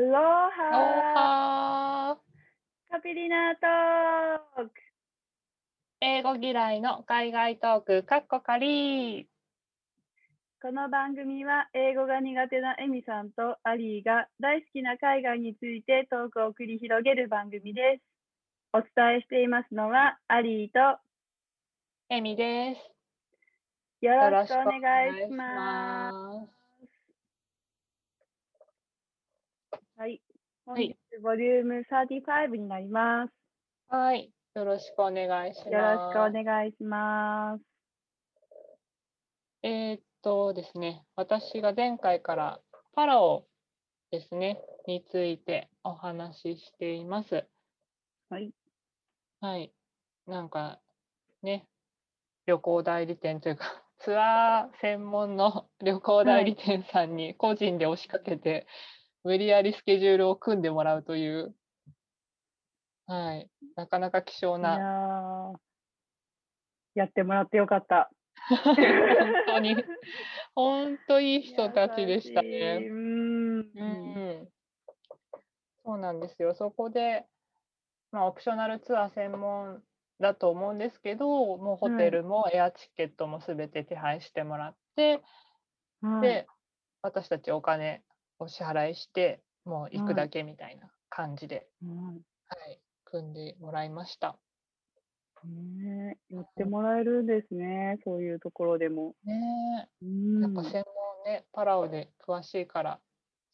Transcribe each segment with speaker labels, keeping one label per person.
Speaker 1: アロ
Speaker 2: お
Speaker 1: ハ
Speaker 2: は
Speaker 1: カピリナトーク
Speaker 2: 英語嫌いの海外トーク、かっこかり
Speaker 1: この番組は英語が苦手なエミさんとアリーが大好きな海外についてトークを繰り広げる番組です。お伝えしていますのはアリーと
Speaker 2: エミです。
Speaker 1: よ
Speaker 2: よろし
Speaker 1: くお
Speaker 2: 願いし
Speaker 1: ます。
Speaker 2: ます。
Speaker 1: はい。本
Speaker 2: はい
Speaker 1: 日ボリューム35になります。
Speaker 2: はい。よろしくお願いします。
Speaker 1: よろしくお願いします。
Speaker 2: えーっとですね、私が前回からパラオですね、についてお話ししています。
Speaker 1: はい。
Speaker 2: はい。なんかね、旅行代理店というか、ツアー専門の旅行代理店さんに個人で押しかけて、無理やりスケジュールを組んでもらうという、はい。なかなか希少な、
Speaker 1: ーやってもらってよかった。
Speaker 2: 本当に、本当いい人たちでしたね。
Speaker 1: うーん。
Speaker 2: うん、そうなんですよ。そこで、まあ、オプショナルツアー専門だと思うんですけど、もうホテルもエアチケットもすべて手配してもらって、
Speaker 1: はい
Speaker 2: で、私たちお金お支払いして、もう行くだけみたいな感じで、
Speaker 1: うん
Speaker 2: はい、組んでもらいました。
Speaker 1: ねえ、やってもらえるんですね、そういうところでも。
Speaker 2: ね
Speaker 1: ん
Speaker 2: やっぱ専門ね、パラオで詳しいから、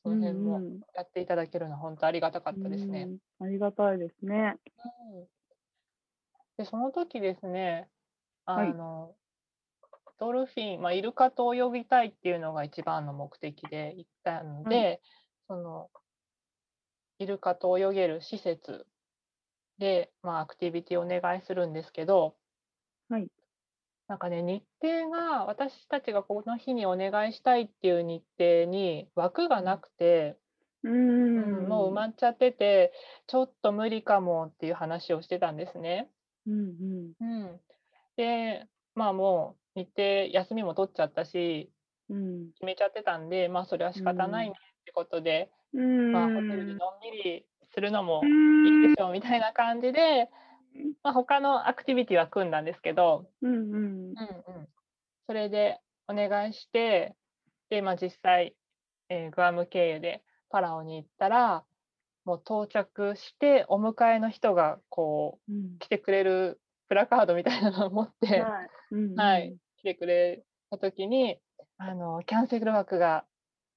Speaker 2: その辺もやっていただけるのは本当ありがたかったですね。
Speaker 1: うんありがたいですね。
Speaker 2: うんで、その時ですね、あ
Speaker 1: はい
Speaker 2: の、ドルフィン、まあ、イルカと泳ぎたいっていうのが一番の目的で行ったので、その、イルカと泳げる施設で、まあ、アクティビティをお願いするんですけど、
Speaker 1: はい。
Speaker 2: なんかね、日程が、私たちがこの日にお願いしたいっていう日程に枠がなくて、
Speaker 1: う
Speaker 2: うん
Speaker 1: ん。
Speaker 2: もう埋まっちゃってて、ちょっと無理かもっていう話をしてたんですね。
Speaker 1: うん
Speaker 2: うん、で、まあもう日程、休みも取っちゃったし、
Speaker 1: うん。うん。
Speaker 2: 決めちゃってたんで、まあそれは仕方ないねってことで、
Speaker 1: うん。
Speaker 2: まあホテルでのんびりするのも
Speaker 1: う
Speaker 2: い
Speaker 1: ん
Speaker 2: いでしょうみたいな感じで、まあ他のアクティビティは組んだんですけど、
Speaker 1: うんうん。
Speaker 2: うんうん、それでお願いして、で、まあ実際、えーグアム経由でパラオに行ったら、もう到着して、お迎えの人がこう、
Speaker 1: うん。
Speaker 2: 来てくれるプラカードみたいなのを持って、
Speaker 1: はい。
Speaker 2: はい。来てくれた時に、あの、キャンセル枠が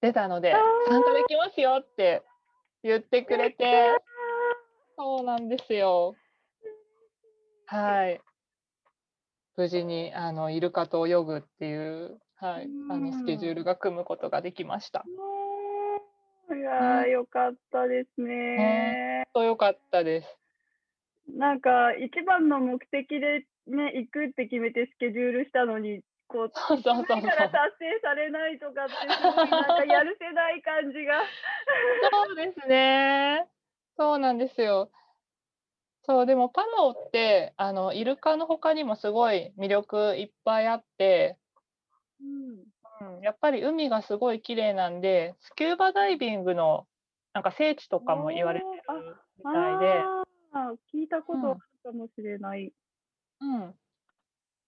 Speaker 2: 出たので参加できますよって言ってくれて、そうなんですよ。はい。無事に、あの、イルカと泳ぐっていう、はい、あの、スケジュールが組むことができました。
Speaker 1: いやー、よかったですね。
Speaker 2: とよかったです。
Speaker 1: なんか、一番の目的でね、行くって決めてスケジュールしたのに、こう、
Speaker 2: そうそうそうそう。
Speaker 1: 前から達成されないとかって、なんかやるせない感じが。
Speaker 2: そうですね。そうなんですよ。そう、でもパラオって、あの、イルカの他にもすごい魅力いっぱいあって、
Speaker 1: うん。
Speaker 2: うん、やっぱり海がすごい綺麗なんで、スキューバダイビングのなんか聖地とかも言われてるみたいで、
Speaker 1: ああ、聞いたことあるかもしれない。
Speaker 2: うん。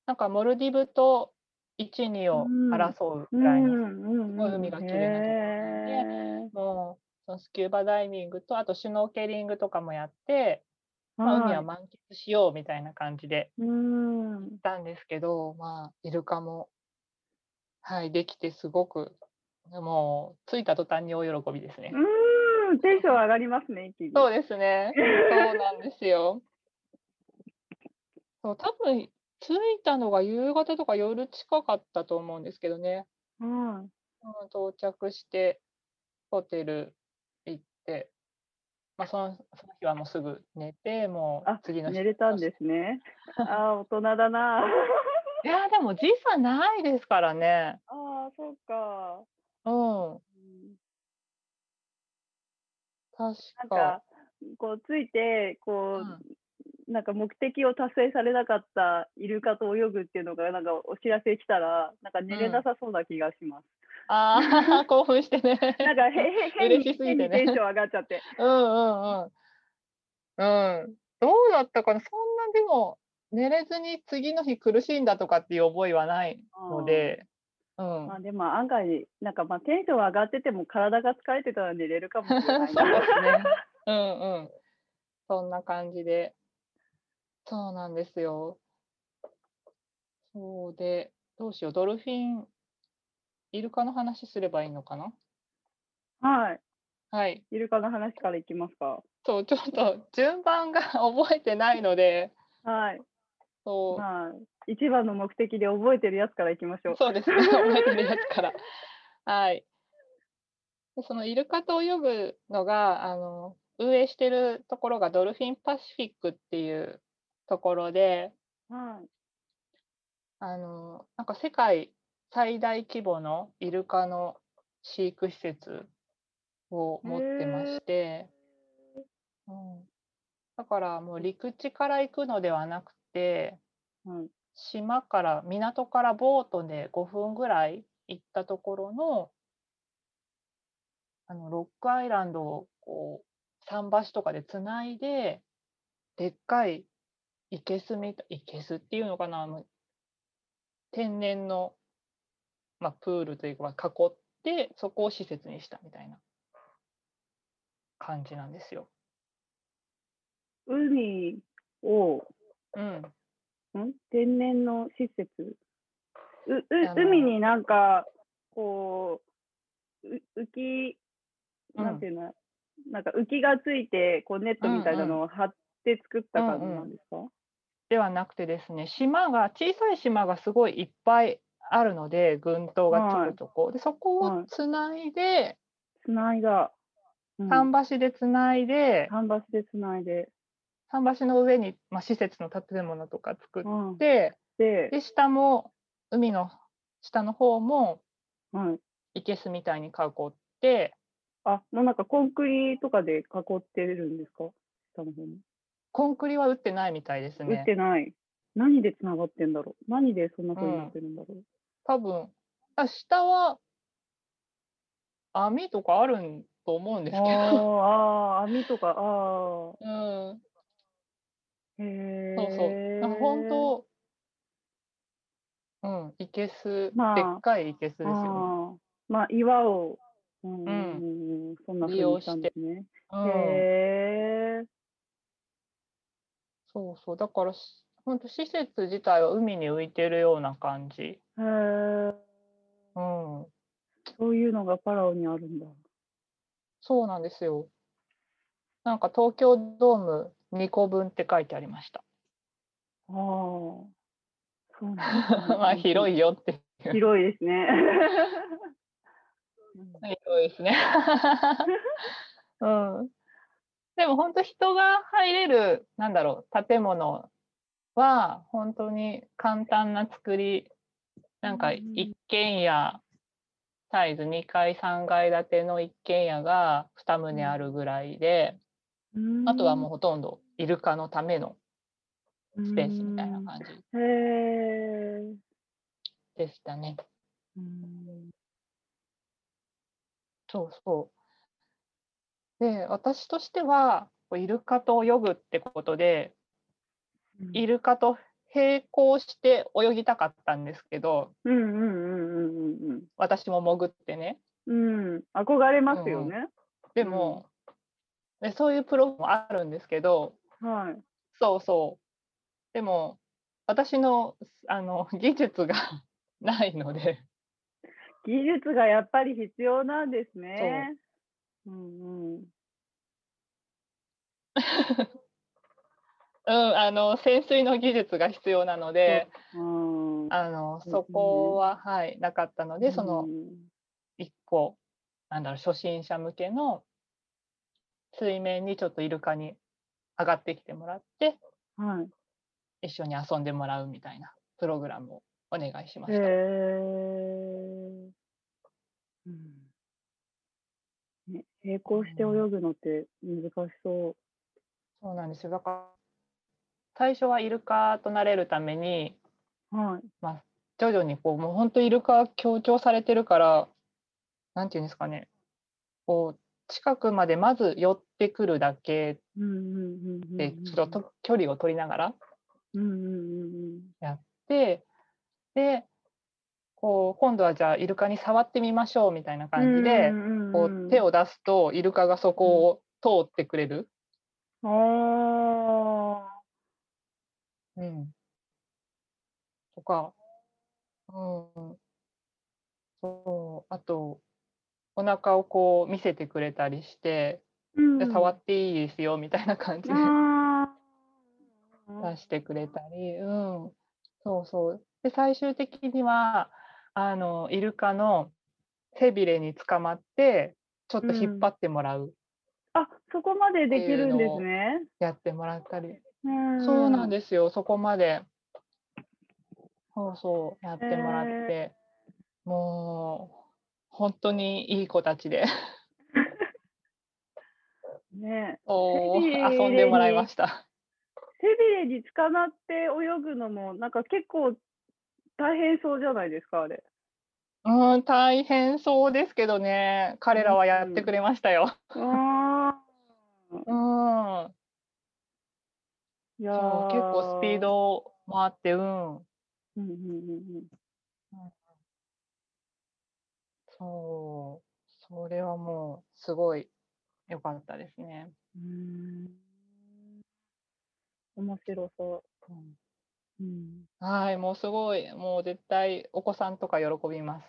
Speaker 2: なんかモルディブと1、2を
Speaker 1: うん
Speaker 2: 争う
Speaker 1: うん
Speaker 2: ぐらいに、
Speaker 1: うん
Speaker 2: ごい海が綺麗なところでもう、そのスキューバダイビングと、あとシュノーケリングとかもやって、まあ、海は満喫しようみたいな感じで
Speaker 1: うん。
Speaker 2: 行ったんですけど、まあ、イルカも、はい、できてすごく、もう、着いた途端に大喜びですね。
Speaker 1: うん、テンション上がりますね、一気に。
Speaker 2: そうですね。そうなんですよ。そう、多分、着いたのが夕方とか夜近かったと思うんですけどね。
Speaker 1: うん。
Speaker 2: うん到着して、ホテル行って、まあ、そのその日はもうすぐ寝て、もう
Speaker 1: あ、
Speaker 2: 次の日
Speaker 1: 寝れたんですね。ああ、大人だな。
Speaker 2: いや、でも時差ないですからね。
Speaker 1: ああ、そうか。
Speaker 2: うん、
Speaker 1: うん
Speaker 2: 確
Speaker 1: なん
Speaker 2: か。
Speaker 1: か、こう、ついて、こう、
Speaker 2: うん
Speaker 1: なんか目的を達成されなかったイルカと泳ぐっていうのがなんかお知らせ来たらなんか寝れなさそうな気がします。
Speaker 2: ああ、興奮してね。
Speaker 1: なんかへへ変に
Speaker 2: 嬉しすぎてね
Speaker 1: 変にテンション上がっちゃって。
Speaker 2: うんうんうん。うん。どうだったかなそんなでも寝れずに次の日苦しんだとかっていう覚えはないので、うん。
Speaker 1: まあでも案外なんかまあテンション上がってても体が疲れてたら寝れるかもしれ
Speaker 2: そうです
Speaker 1: ないな。
Speaker 2: ね。うんうん。そんな感じで。そうなんですよ。そうで、どうしよう。ドルフィン、イルカの話すればいいのかな？
Speaker 1: はい。
Speaker 2: はい。
Speaker 1: イルカの話からいきますか。
Speaker 2: そう、ちょっと順番が 覚えてないので、
Speaker 1: はい。
Speaker 2: そう。
Speaker 1: まあ一番の目的で覚えてるやつからいきましょう。
Speaker 2: そうですね、覚えてるやつから。はい。でそのイルカと泳ぐのが、あの、運営してるところがドルフィンパシフィックっていうところで、
Speaker 1: はい。
Speaker 2: あの、なんか世界最大規模のイルカの飼育施設を持ってまして、うん、だからもう陸地から行くのではなくて、
Speaker 1: はい。
Speaker 2: 島から港からボートで5分ぐらい行ったところのあのロックアイランドをこう桟橋とかでつないででっかい生けすみたい生けすっていうのかなあの天然の、まあ、プールというかまあ囲ってそこを施設にしたみたいな感じなんですよ。
Speaker 1: 海を
Speaker 2: うん、
Speaker 1: ん天然の施設？うう海になんかこうう浮き
Speaker 2: うん。
Speaker 1: なんていうの、なんか浮きがついてこうネットみたいなのを張って作った感じなんですか、
Speaker 2: ではなくてですね、島が、小さい島がすごいいっぱいあるので、群島がちょこちょこ。で、そこ
Speaker 1: はい
Speaker 2: をつないで、
Speaker 1: つないだ。うん。
Speaker 2: 桟橋でつないで、
Speaker 1: 桟橋でつないで。
Speaker 2: 桟橋の上に、まあ、施設の建物とか作っ
Speaker 1: うん、
Speaker 2: て、
Speaker 1: で、
Speaker 2: で、下も、海の下の方も、
Speaker 1: はい、
Speaker 2: いけすみたいに囲って、
Speaker 1: あもうなんかコンクリとかで囲ってるんですか？下の方に。
Speaker 2: コンクリは打ってないみたいです
Speaker 1: 打っ
Speaker 2: ね。
Speaker 1: てない。何でつながってんだろう？何でそんな風になってるんだろう、
Speaker 2: 多分、あ下は、網とかあるんと思うんですけど、
Speaker 1: あーあー、網とか、あ
Speaker 2: うん、
Speaker 1: あ、へえ。
Speaker 2: そうそう。なんか本当、うん、いけす、
Speaker 1: まあ
Speaker 2: でっかいいけすですよね。
Speaker 1: まあ岩を、うん、
Speaker 2: うん
Speaker 1: うん、そんな風
Speaker 2: 利用
Speaker 1: にしたんですね。
Speaker 2: うん、
Speaker 1: へえ。
Speaker 2: そうそう。だからし、本当施設自体は海に浮いてるような感じ。
Speaker 1: へえ。
Speaker 2: うん、
Speaker 1: そういうのがパラオにあるんだ。
Speaker 2: そうなんですよ。なんか東京ドーム2個分って書いてありました。
Speaker 1: ああ。そうなんですね
Speaker 2: まあ広いよって。
Speaker 1: 広いですね。
Speaker 2: 広いですね。うん。でも本当人が入れる、なんだろう、建物は本当に簡単な作り、なんか
Speaker 1: うん
Speaker 2: 一軒家、サイズ2階、3階建ての一軒家が2棟あるぐらいで、
Speaker 1: うん
Speaker 2: あとはもうほとんどイルカのためのスペースみたいな感じ。でしたね。
Speaker 1: うん
Speaker 2: そうそう。で、私としては、イルカと泳ぐってことで、イルカと並行して泳ぎたかったんですけど、
Speaker 1: うんうんうんうんうん
Speaker 2: 私も潜ってね。
Speaker 1: うん。うん。憧れますよね。
Speaker 2: でも、でそういうプロもあるんですけど、
Speaker 1: はい。
Speaker 2: そうそう。でも、私のあの 技術が ないので、
Speaker 1: 技術がやっぱり必要なんですね。うんうん。
Speaker 2: うん、あの潜水の技術が必要なので、
Speaker 1: うん
Speaker 2: あの
Speaker 1: そ
Speaker 2: こは、はい、なかったので、その
Speaker 1: うん
Speaker 2: 一個、なんだろう、初心者向けの水面にちょっとイルカに上がってきてもらって、
Speaker 1: はい。
Speaker 2: 一緒に遊んでもらうみたいなプログラムをお願いしま
Speaker 1: へ
Speaker 2: した。
Speaker 1: え。うんね、並行して泳ぐのって難しそ
Speaker 2: そうなんですよ。だから、最初はイルカとなれるために、
Speaker 1: はい。
Speaker 2: まあ、徐々にこうもう本当イルカ強調されてるからなんていうんですかねこう近くまでまず寄ってくるだけ
Speaker 1: うんうんうんうん
Speaker 2: でちょっとと距離を取りながら
Speaker 1: うんうんうん
Speaker 2: やってでこう今度はじゃあイルカに触ってみましょうみたいな感じで、こう手
Speaker 1: を。
Speaker 2: を出すとイルカがそこを通ってくれる、
Speaker 1: あ
Speaker 2: うん、とか、うん、そうあとお腹をこう見せてくれたりして、
Speaker 1: ー
Speaker 2: で触っていいですよみたいな感じで出してくれたり、うん、そうそう。で最終的にはあのイルカの背びれに捕まってちょっと引っ張ってもらう、
Speaker 1: あ、そこまでできるんですね。
Speaker 2: やってもらったり、
Speaker 1: うん。
Speaker 2: そうなんですよ。そこまで。そうそう。やってもらって、もう本当にいい子たちで。
Speaker 1: ね。
Speaker 2: そう
Speaker 1: 背びれに
Speaker 2: 遊んでもらいました。
Speaker 1: 背びれに捕まって泳ぐのも、なんか結構大変そうじゃないですか、あれ。
Speaker 2: うん、大変そうですけどね、彼らはやってくれましたよ。
Speaker 1: あー
Speaker 2: うん、
Speaker 1: いや
Speaker 2: 結構スピードもあって、うん、
Speaker 1: うんうんうん。うん
Speaker 2: そう、それはもうすごい良かったですね。
Speaker 1: うーん面白そ
Speaker 2: うん
Speaker 1: う。うん、
Speaker 2: はい、もうすごい、もう絶対お子さんとか喜びます。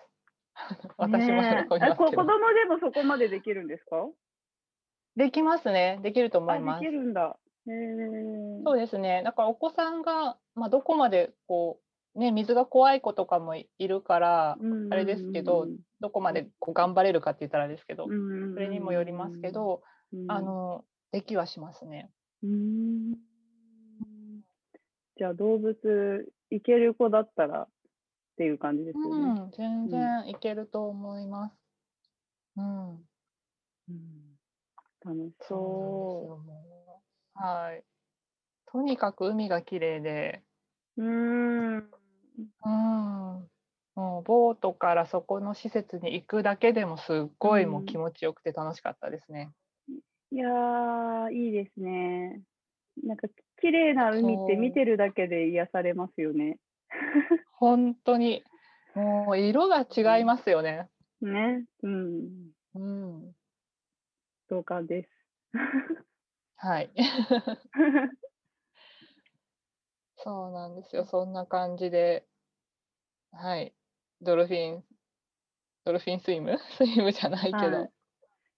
Speaker 2: 私も喜びます
Speaker 1: 子。供でもそこまでできるんですか？
Speaker 2: できますね、できると思い
Speaker 1: あ、
Speaker 2: ます
Speaker 1: でき。るんだ。
Speaker 2: そうですね。だからお子さんが、まあ、どこまでこう、ね、水が怖い子とかもいいるから、あれですけどどこまでこう頑張れるかって言ったらあれですけど、
Speaker 1: そ
Speaker 2: それにもよりますけ、ど、あ、の、できはしますね。
Speaker 1: うんうんじゃあ動物いける子だったらっていう感じですよね。
Speaker 2: うん、全然いけると思います。うん、
Speaker 1: うん楽し
Speaker 2: そうはい。とにかく海が綺麗で、
Speaker 1: う。うん。
Speaker 2: うん、もうボートからそこの施設に行くだけでもすっごいもう気持ちよくて楽しかったですね。
Speaker 1: いやー、いいですね。なんか綺麗な海って見てるだけで癒されますよね。
Speaker 2: 本当にもう色が違いますよね。
Speaker 1: ね。うん。
Speaker 2: うん、
Speaker 1: 同感です。
Speaker 2: はい。そうなんですよ。そんな感じで、はい。ドルフィン、ドルフィンスイム？スイムじゃないけど、
Speaker 1: はい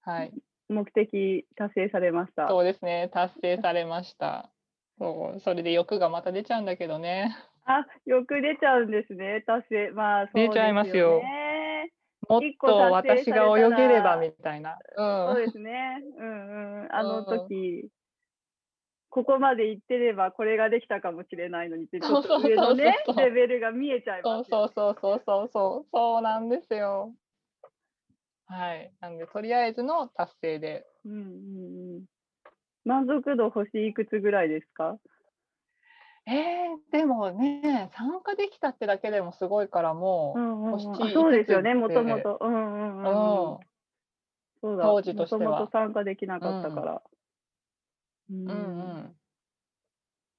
Speaker 2: はい。
Speaker 1: 目的達成されました。
Speaker 2: そうですね。達成されました。そう、それで欲がまた出ちゃうんだけどね。
Speaker 1: あ、よく出ちゃうんですね。達成。まあ、そう
Speaker 2: 出ちゃいますよ
Speaker 1: ね
Speaker 2: もっと私が泳げればみたいな。
Speaker 1: そう
Speaker 2: うん。
Speaker 1: ですね。うんうん。あの
Speaker 2: うん
Speaker 1: 時、ここまで行ってればこれができたかもしれないのにって、ちょっと
Speaker 2: そうそうそう
Speaker 1: 上のね
Speaker 2: そう、そう
Speaker 1: レベルが見えちゃい
Speaker 2: そうそ
Speaker 1: ますよ
Speaker 2: うそうそうそうそう。そうなんですよ。はい。なんで、とりあえずの達成で。
Speaker 1: うんうんうん。満足度星いくつぐらいですか？
Speaker 2: えー、でもね、参加できたってだけでもすごいからもう、
Speaker 1: んうんうんそうですよね、もともと。うんうんうんうん。
Speaker 2: うん
Speaker 1: そうだ、
Speaker 2: 当時としては
Speaker 1: もともと参加できなかったから。うん、
Speaker 2: うん、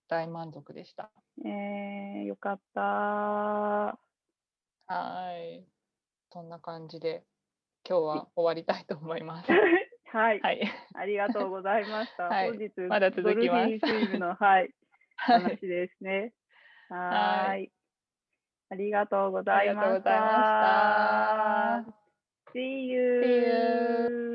Speaker 2: 大満足でした。
Speaker 1: えー、よかった。は
Speaker 2: い。そんな感じで、今日は終わりたいと思います。
Speaker 1: はい、
Speaker 2: はい。
Speaker 1: ありがとうございました。
Speaker 2: はい、
Speaker 1: 本日、
Speaker 2: まだ続きます。
Speaker 1: チームの、はい、話ですね。はい。ありがとうございまし
Speaker 2: た。See you! See
Speaker 1: you.